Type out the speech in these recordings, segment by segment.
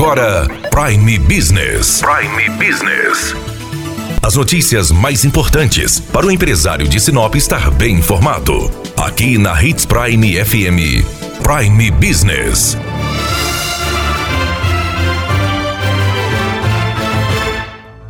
agora Prime Business. Prime Business. As notícias mais importantes para o empresário de Sinop estar bem informado. Aqui na Hits Prime FM. Prime Business.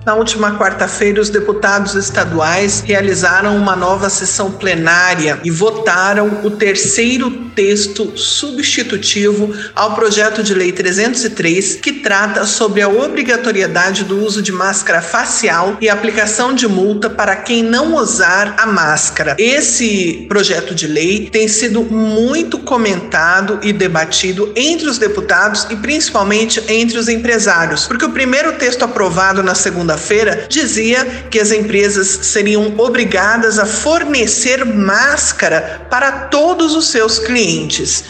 Na última quarta-feira, os deputados estaduais realizaram uma nova sessão plenária e votaram o terceiro texto substitutivo ao projeto de lei 303, que trata sobre a obrigatoriedade do uso de máscara facial e aplicação de multa para quem não usar a máscara. Esse projeto de lei tem sido muito comentado e debatido entre os deputados e principalmente entre os empresários, porque o primeiro texto aprovado na segunda segunda-feira, dizia que as empresas seriam obrigadas a fornecer máscara para todos os seus clientes.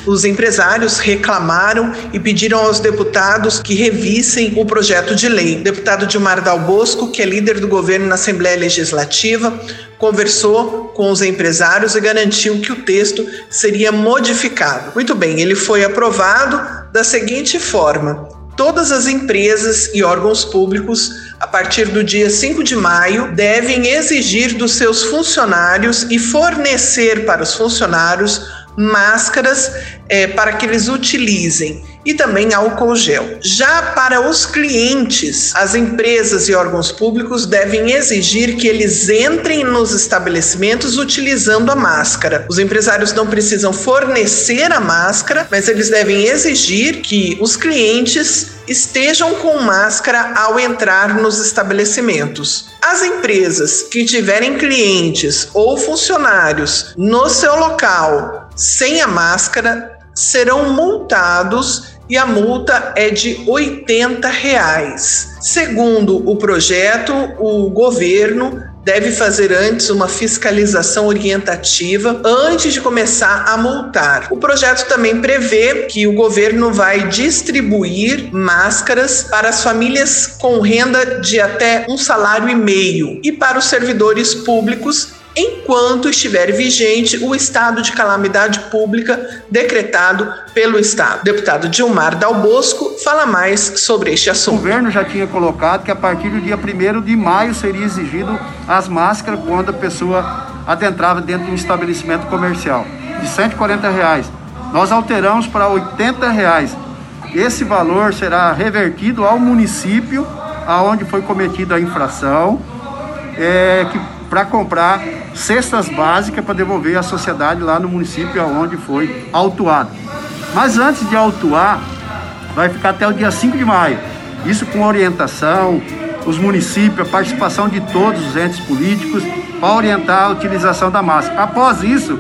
Os empresários reclamaram e pediram aos deputados que revissem o projeto de lei. O deputado Dilmar Dal Bosco, que é líder do governo na Assembleia Legislativa, conversou com os empresários e garantiu que o texto seria modificado. Muito bem, ele foi aprovado da seguinte forma: todas as empresas e órgãos públicos a partir do dia 5 de maio, devem exigir dos seus funcionários e fornecer para os funcionários máscaras é, para que eles utilizem e também álcool gel. Já para os clientes, as empresas e órgãos públicos devem exigir que eles entrem nos estabelecimentos utilizando a máscara. Os empresários não precisam fornecer a máscara, mas eles devem exigir que os clientes estejam com máscara ao entrar nos estabelecimentos. As empresas que tiverem clientes ou funcionários no seu local sem a máscara serão multados e a multa é de 80 reais. Segundo o projeto, o governo deve fazer antes uma fiscalização orientativa antes de começar a multar. O projeto também prevê que o governo vai distribuir máscaras para as famílias com renda de até um salário e meio e para os servidores públicos enquanto estiver vigente o estado de calamidade pública decretado pelo Estado. Deputado Dilmar Dal Bosco fala mais sobre este assunto. O governo já tinha colocado que a partir do dia 1 de maio seria exigido as máscaras quando a pessoa adentrava dentro de um estabelecimento comercial, de 140 reais. Nós alteramos para 80 reais. Esse valor será revertido ao município aonde foi cometida a infração, é, para comprar cestas básicas para devolver à sociedade lá no município onde foi autuado. Mas antes de autuar, vai ficar até o dia 5 de maio. Isso com orientação, os municípios, a participação de todos os entes políticos para orientar a utilização da máscara. Após isso,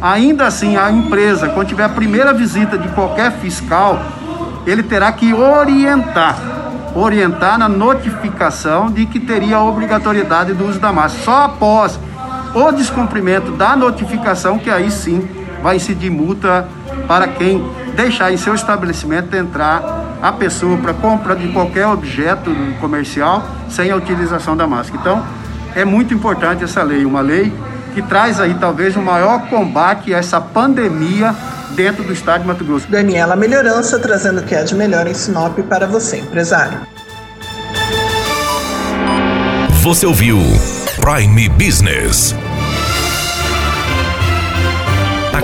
ainda assim, a empresa, quando tiver a primeira visita de qualquer fiscal, ele terá que orientar, orientar na notificação de que teria a obrigatoriedade do uso da máscara. Só após o descumprimento da notificação, que aí sim vai incidir multa para quem deixar em seu estabelecimento entrar a pessoa para compra de qualquer objeto comercial sem a utilização da máscara. Então, é muito importante essa lei, uma lei que traz aí talvez o maior combate a essa pandemia dentro do estado de Mato Grosso. Daniela Melhorança trazendo o que é de melhor em Sinop para você, empresário. Você ouviu Prime Business.